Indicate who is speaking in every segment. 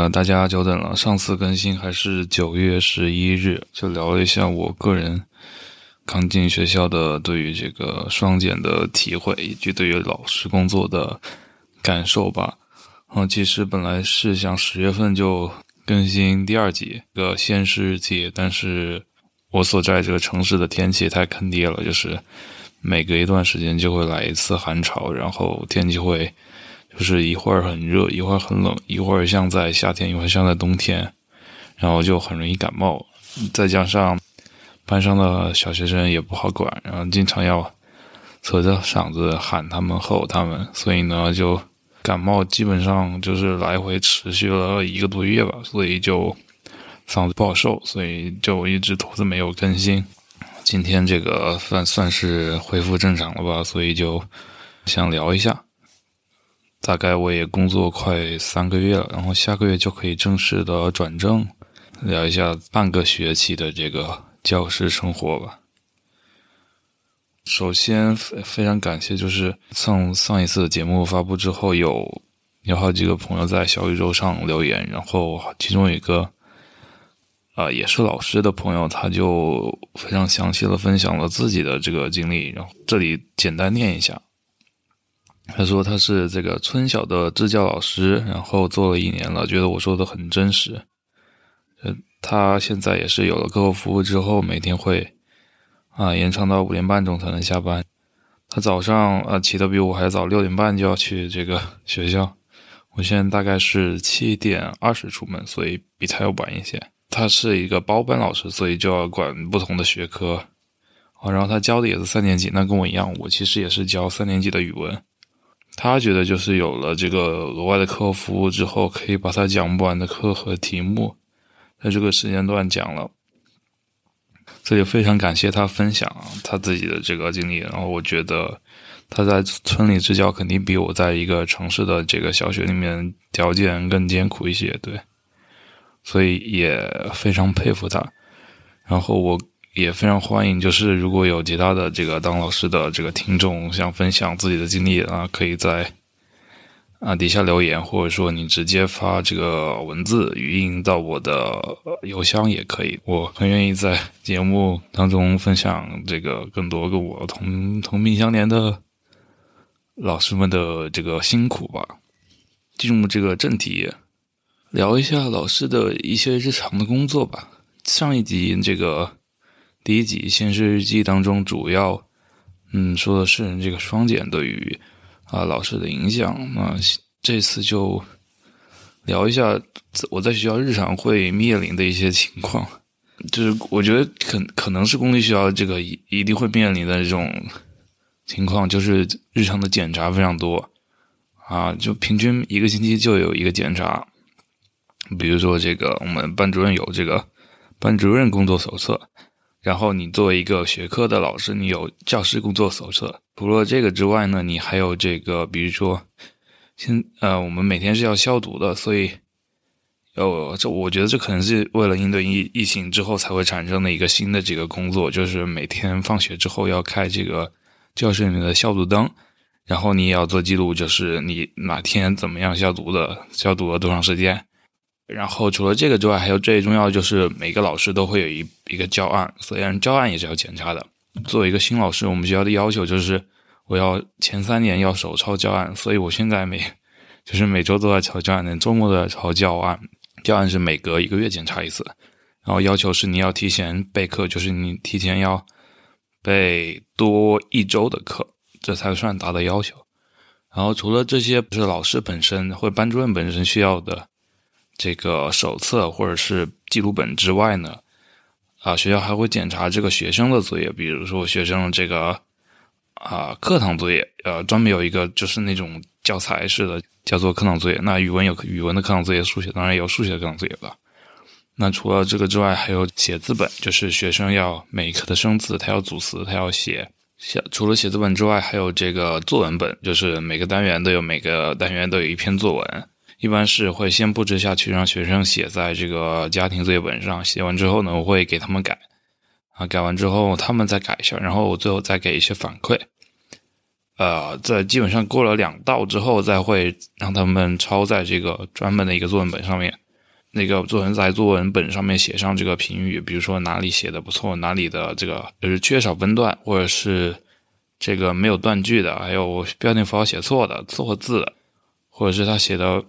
Speaker 1: 那个大家久等了，上次更新还是九月十一日，就聊了一下我个人刚进学校的对于这个双减的体会，以及对于老师工作的感受吧。嗯，其实本来是想十月份就更新第二集个现实日记，但是我所在这个城市的天气太坑爹了，就是每隔一段时间就会来一次寒潮，然后天气会。就是一会儿很热，一会儿很冷，一会儿像在夏天，一会儿像在冬天，然后就很容易感冒。再加上班上的小学生也不好管，然后经常要扯着嗓子喊他们、吼他们，所以呢，就感冒基本上就是来回持续了一个多月吧，所以就嗓子不好受，所以就一直拖着没有更新。今天这个算算是恢复正常了吧，所以就想聊一下。大概我也工作快三个月了，然后下个月就可以正式的转正，聊一下半个学期的这个教师生活吧。首先非非常感谢，就是上上一次节目发布之后，有有好几个朋友在小宇宙上留言，然后其中一个啊也是老师的朋友，他就非常详细的分享了自己的这个经历，然后这里简单念一下。他说他是这个村小的支教老师，然后做了一年了，觉得我说的很真实。呃，他现在也是有了课后服务之后，每天会啊延长到五点半钟才能下班。他早上啊起的比我还早，六点半就要去这个学校。我现在大概是七点二十出门，所以比他要晚一些。他是一个包班老师，所以就要管不同的学科。啊，然后他教的也是三年级，那跟我一样，我其实也是教三年级的语文。他觉得就是有了这个额外的课后服务之后，可以把他讲不完的课和题目，在这个时间段讲了。这里非常感谢他分享他自己的这个经历。然后我觉得他在村里支教肯定比我在一个城市的这个小学里面条件更艰苦一些，对，所以也非常佩服他。然后我。也非常欢迎，就是如果有其他的这个当老师的这个听众想分享自己的经历啊，可以在啊底下留言，或者说你直接发这个文字语音到我的邮箱也可以。我很愿意在节目当中分享这个更多跟我同同病相怜的老师们的这个辛苦吧。进入这个正题，聊一下老师的一些日常的工作吧。上一集这个。第一集《现实日记》当中，主要嗯说的是这个双减对于啊老师的影响。那这次就聊一下我在学校日常会面临的一些情况。就是我觉得可可能是公立学校这个一一定会面临的这种情况，就是日常的检查非常多啊，就平均一个星期就有一个检查。比如说这个我们班主任有这个班主任工作手册。然后你作为一个学科的老师，你有教师工作手册。除了这个之外呢，你还有这个，比如说，现呃，我们每天是要消毒的，所以，呃，这我觉得这可能是为了应对疫疫情之后才会产生的一个新的这个工作，就是每天放学之后要开这个教室里面的消毒灯，然后你也要做记录，就是你哪天怎么样消毒的，消毒了多长时间。然后除了这个之外，还有最重要就是每个老师都会有一一个教案，虽然教案也是要检查的。作为一个新老师，我们学校的要求就是我要前三年要手抄教案，所以我现在每就是每周都在抄教案，周末都在抄教案。教案是每隔一个月检查一次，然后要求是你要提前备课，就是你提前要备多一周的课，这才算达到要求。然后除了这些，不是老师本身或者班主任本身需要的。这个手册或者是记录本之外呢，啊，学校还会检查这个学生的作业，比如说学生这个啊课堂作业，呃，专门有一个就是那种教材式的，叫做课堂作业。那语文有语文的课堂作业，数学当然有数学的课堂作业了。那除了这个之外，还有写字本，就是学生要每一课的生字，他要组词，他要写。写除了写字本之外，还有这个作文本，就是每个单元都有每个单元都有一篇作文。一般是会先布置下去，让学生写在这个家庭作业本上。写完之后呢，我会给他们改，啊，改完之后他们再改一下，然后我最后再给一些反馈。呃，在基本上过了两道之后，再会让他们抄在这个专门的一个作文本上面。那个作文在作文本上面写上这个评语，比如说哪里写的不错，哪里的这个就是缺少分段，或者是这个没有断句的，还有标点符号写错的、错字，或者是他写的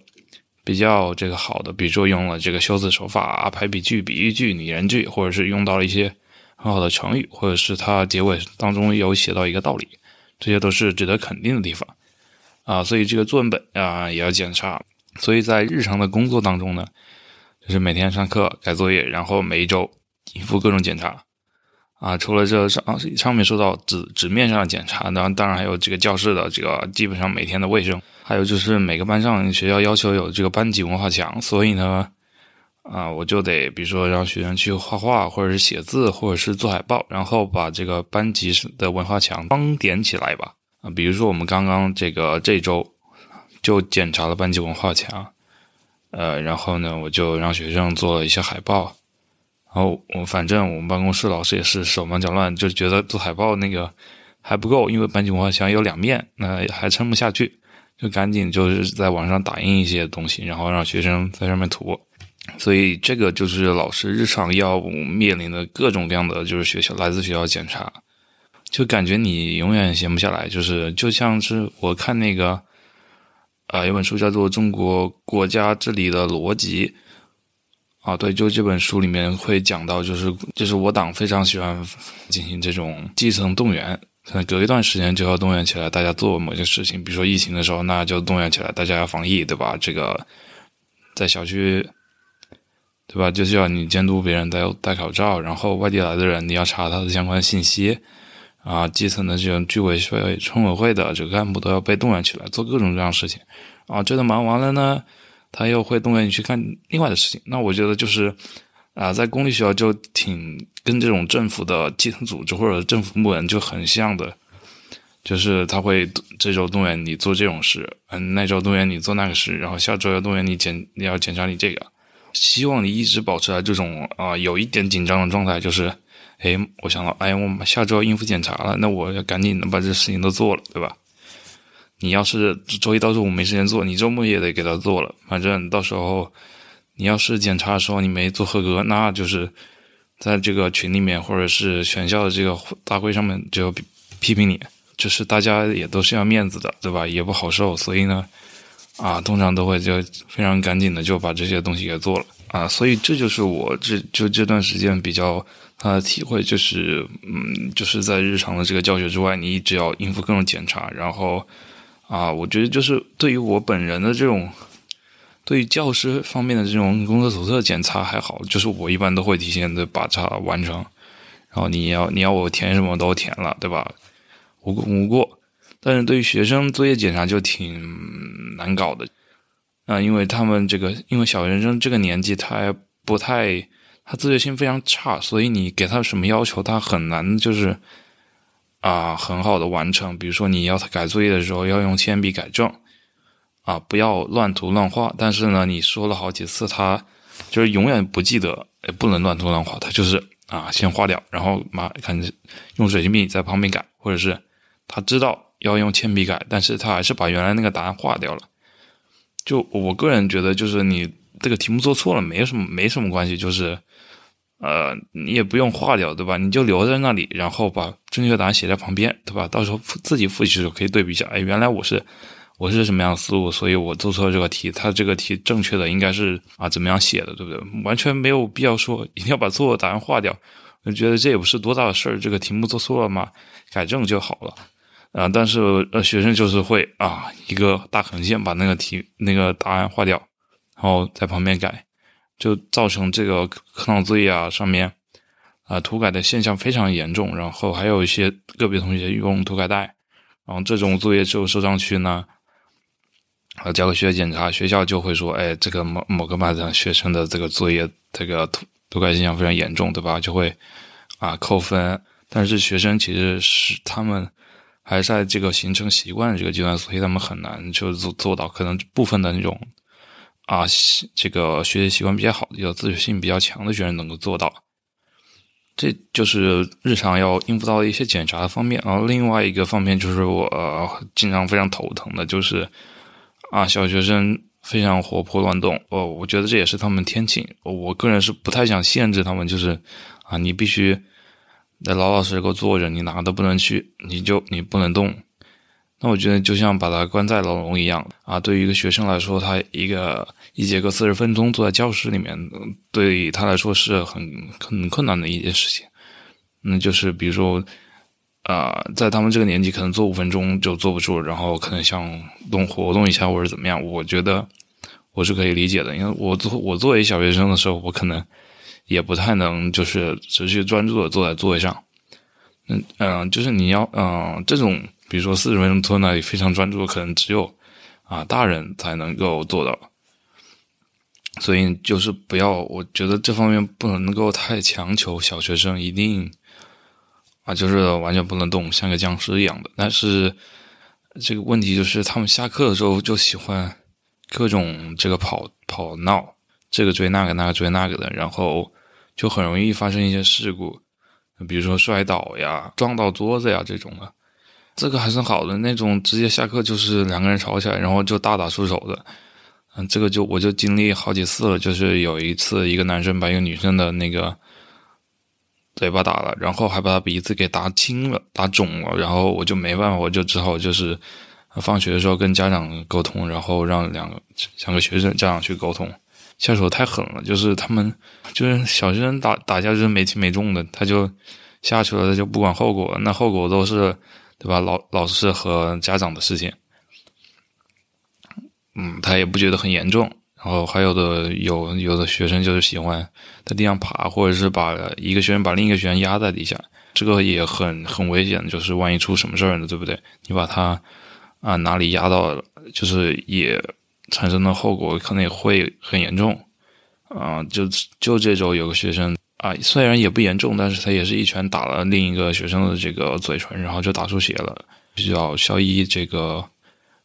Speaker 1: 比较这个好的，比如说用了这个修辞手法、排比句、比喻句、拟人句，或者是用到了一些很好的成语，或者是它结尾当中有写到一个道理，这些都是值得肯定的地方啊。所以这个作文本啊也要检查。所以在日常的工作当中呢。就是每天上课改作业，然后每一周应付各种检查，啊，除了这上上面说到纸纸面上的检查，然后当然还有这个教室的这个基本上每天的卫生，还有就是每个班上学校要求有这个班级文化墙，所以呢，啊，我就得比如说让学生去画画，或者是写字，或者是做海报，然后把这个班级的文化墙装点起来吧。啊，比如说我们刚刚这个这周就检查了班级文化墙。呃，然后呢，我就让学生做了一些海报，然后我反正我们办公室老师也是手忙脚乱，就觉得做海报那个还不够，因为班级文化墙有两面，那还撑不下去，就赶紧就是在网上打印一些东西，然后让学生在上面涂。所以这个就是老师日常要面临的各种各样的就是学校来自学校检查，就感觉你永远闲不下来，就是就像是我看那个。啊，有本书叫做《中国国家治理的逻辑》啊，对，就这本书里面会讲到，就是就是我党非常喜欢进行这种基层动员，可能隔一段时间就要动员起来，大家做某些事情，比如说疫情的时候，那就动员起来，大家要防疫，对吧？这个在小区，对吧？就需要你监督别人戴戴口罩，然后外地来的人你要查他的相关信息。啊，基层的这种居委会、村委会的这个干部都要被动员起来做各种各样的事情，啊，这个忙完了呢，他又会动员你去干另外的事情。那我觉得就是，啊，在公立学校就挺跟这种政府的基层组织或者政府部门就很像的，就是他会这周动员你做这种事，嗯，那周动员你做那个事，然后下周要动员你检你要检查你这个，希望你一直保持在这种啊有一点紧张的状态，就是。哎，我想到，哎，我下周要应付检查了，那我要赶紧的把这事情都做了，对吧？你要是周一到周五没时间做，你周末也得给他做了。反正到时候你要是检查的时候你没做合格，那就是在这个群里面或者是全校的这个大会上面就批评你。就是大家也都是要面子的，对吧？也不好受，所以呢，啊，通常都会就非常赶紧的就把这些东西给做了啊。所以这就是我这就这段时间比较。他的体会就是，嗯，就是在日常的这个教学之外，你一直要应付各种检查，然后，啊，我觉得就是对于我本人的这种，对于教师方面的这种工作手册检查还好，就是我一般都会提前的把它完成，然后你要你要我填什么都填了，对吧？无过无过，但是对于学生作业检查就挺难搞的，啊，因为他们这个因为小学生这个年纪，他还不太。他自觉性非常差，所以你给他什么要求，他很难就是啊很好的完成。比如说你要他改作业的时候要用铅笔改正，啊不要乱涂乱画。但是呢，你说了好几次，他就是永远不记得，不能乱涂乱画。他就是啊先画掉，然后马看用水性笔在旁边改，或者是他知道要用铅笔改，但是他还是把原来那个答案划掉了。就我个人觉得，就是你这个题目做错了，没什么没什么关系，就是。呃，你也不用划掉，对吧？你就留在那里，然后把正确答案写在旁边，对吧？到时候自己复习的时候可以对比一下。哎，原来我是我是什么样的思路，所以我做错了这个题。他这个题正确的应该是啊怎么样写的，对不对？完全没有必要说一定要把错误答案划掉。我觉得这也不是多大的事儿，这个题目做错了嘛，改正就好了。啊，但是呃，学生就是会啊一个大横线把那个题那个答案划掉，然后在旁边改。就造成这个课堂作业啊上面啊涂改的现象非常严重，然后还有一些个别同学用涂改带，然后这种作业就收上去呢，啊交给学检查，学校就会说，哎，这个某某个班的学生的这个作业这个涂涂改现象非常严重，对吧？就会啊扣分。但是学生其实是他们还在这个形成习惯这个阶段，所以他们很难就做做到，可能部分的那种。啊，这个学习习惯比较好的、有自主性比较强的学生能够做到。这就是日常要应付到的一些检查的方面。然后另外一个方面就是我经常非常头疼的，就是啊，小学生非常活泼乱动。哦，我觉得这也是他们天性。我个人是不太想限制他们，就是啊，你必须得老老实实给我坐着，你哪都不能去，你就你不能动。那我觉得就像把他关在牢笼一样啊。对于一个学生来说，他一个一节课四十分钟坐在教室里面，对他来说是很很困难的一件事情。那就是比如说，啊，在他们这个年纪，可能坐五分钟就坐不住，然后可能想动活动一下或者怎么样。我觉得我是可以理解的，因为我作我作为小学生的时候，我可能也不太能就是持续专注的坐在座位上。嗯嗯，就是你要嗯这种。比如说四十分钟坐那里非常专注，可能只有啊大人才能够做到，所以就是不要，我觉得这方面不能够太强求小学生一定啊，就是完全不能动，像个僵尸一样的。但是这个问题就是他们下课的时候就喜欢各种这个跑跑闹，这个追那个，那个追那个的，然后就很容易发生一些事故，比如说摔倒呀、撞到桌子呀这种的。这个还算好的那种，直接下课就是两个人吵起来，然后就大打出手的。嗯，这个就我就经历好几次了，就是有一次一个男生把一个女生的那个嘴巴打了，然后还把他鼻子给打青了、打肿了，然后我就没办法，我就只好就是放学的时候跟家长沟通，然后让两个两个学生家长去沟通。下手太狠了，就是他们就是小学生打打架就是没轻没重的，他就下去了，他就不管后果，那后果都是。对吧？老老师和家长的事情，嗯，他也不觉得很严重。然后还有的有有的学生就是喜欢在地上爬，或者是把一个学生把另一个学生压在地下，这个也很很危险。就是万一出什么事儿呢？对不对？你把他啊哪里压到了，就是也产生的后果可能也会很严重。啊，就就这周有个学生。啊，虽然也不严重，但是他也是一拳打了另一个学生的这个嘴唇，然后就打出血了，需要校医这个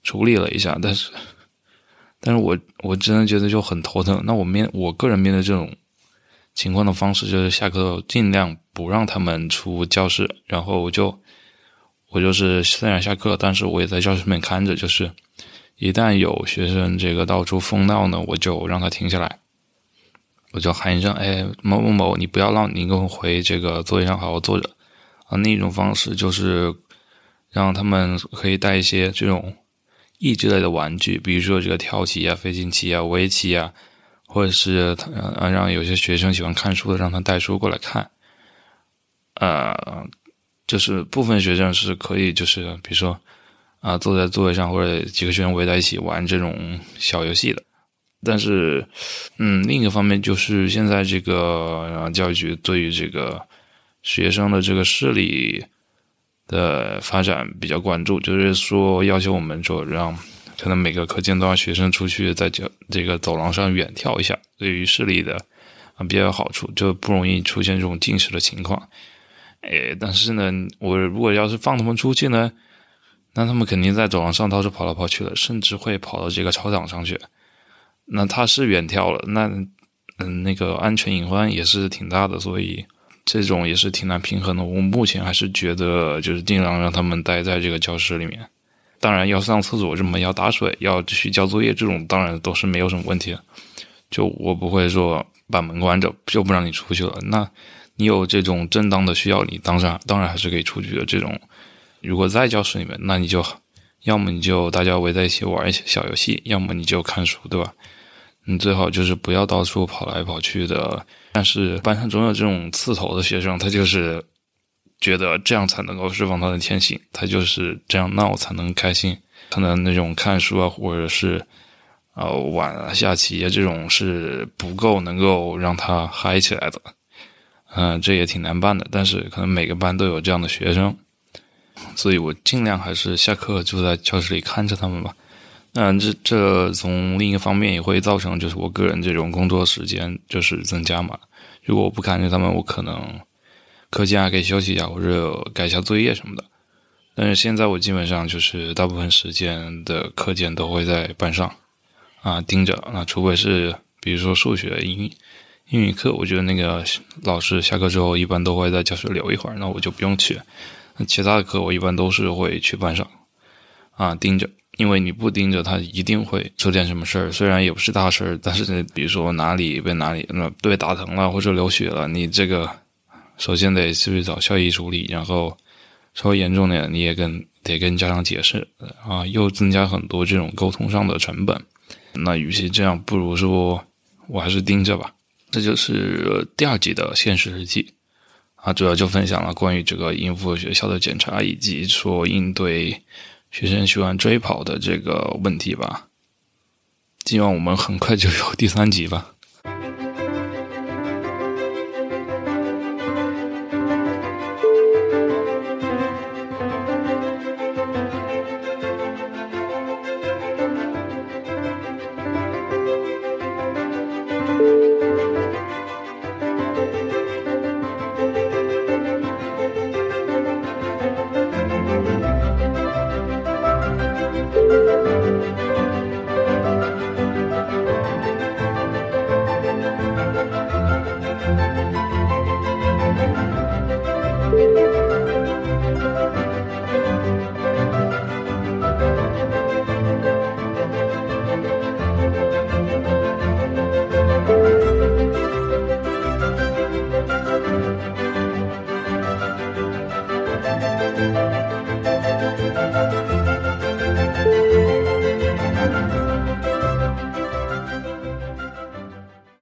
Speaker 1: 处理了一下。但是，但是我我真的觉得就很头疼。那我面我个人面对这种情况的方式，就是下课尽量不让他们出教室，然后我就我就是虽然下课，但是我也在教室里面看着，就是一旦有学生这个到处疯闹呢，我就让他停下来。我就喊一声：“哎，某某某，你不要闹你给我回这个座位上好好坐着。”啊，另一种方式就是让他们可以带一些这种益智类的玩具，比如说这个跳棋啊、飞行棋啊、围棋啊，或者是啊，让有些学生喜欢看书的，让他带书过来看。呃，就是部分学生是可以，就是比如说啊，坐在座位上或者几个学生围在一起玩这种小游戏的。但是，嗯，另一个方面就是现在这个教育局对于这个学生的这个视力的发展比较关注，就是说要求我们说让可能每个课间都让学生出去在这这个走廊上远眺一下，对于视力的啊比较有好处，就不容易出现这种近视的情况。哎，但是呢，我如果要是放他们出去呢，那他们肯定在走廊上到处跑来跑去的，甚至会跑到这个操场上去。那他是远眺了，那嗯，那个安全隐患也是挺大的，所以这种也是挺难平衡的。我目前还是觉得，就是尽量让他们待在这个教室里面。当然，要上厕所什么，要打水，要去交作业，这种当然都是没有什么问题。就我不会说把门关着就不让你出去了。那你有这种正当的需要，你当然当然还是可以出去的。这种如果在教室里面，那你就要么你就大家围在一起玩一些小游戏，要么你就看书，对吧？你最好就是不要到处跑来跑去的，但是班上总有这种刺头的学生，他就是觉得这样才能够释放他的天性，他就是这样闹才能开心。可能那种看书啊，或者是呃玩啊、下棋啊这种是不够能够让他嗨起来的。嗯，这也挺难办的，但是可能每个班都有这样的学生，所以我尽量还是下课就在教室里看着他们吧。嗯，这这从另一个方面也会造成，就是我个人这种工作时间就是增加嘛。如果我不看着他们，我可能课间还可以休息一下或者改一下作业什么的。但是现在我基本上就是大部分时间的课间都会在班上啊盯着。那除非是比如说数学、英语英语课，我觉得那个老师下课之后一般都会在教室留一会儿，那我就不用去。那其他的课我一般都是会去班上啊盯着，因为你不盯着，他一定会出点什么事儿。虽然也不是大事儿，但是比如说哪里被哪里那被打疼了或者流血了，你这个首先得去找校医处理，然后稍微严重点你也跟得跟家长解释啊，又增加很多这种沟通上的成本。那与其这样，不如说我还是盯着吧。这就是第二集的现实日记啊，主要就分享了关于这个应付学校的检查，以及说应对学生喜欢追跑的这个问题吧。希望我们很快就有第三集吧。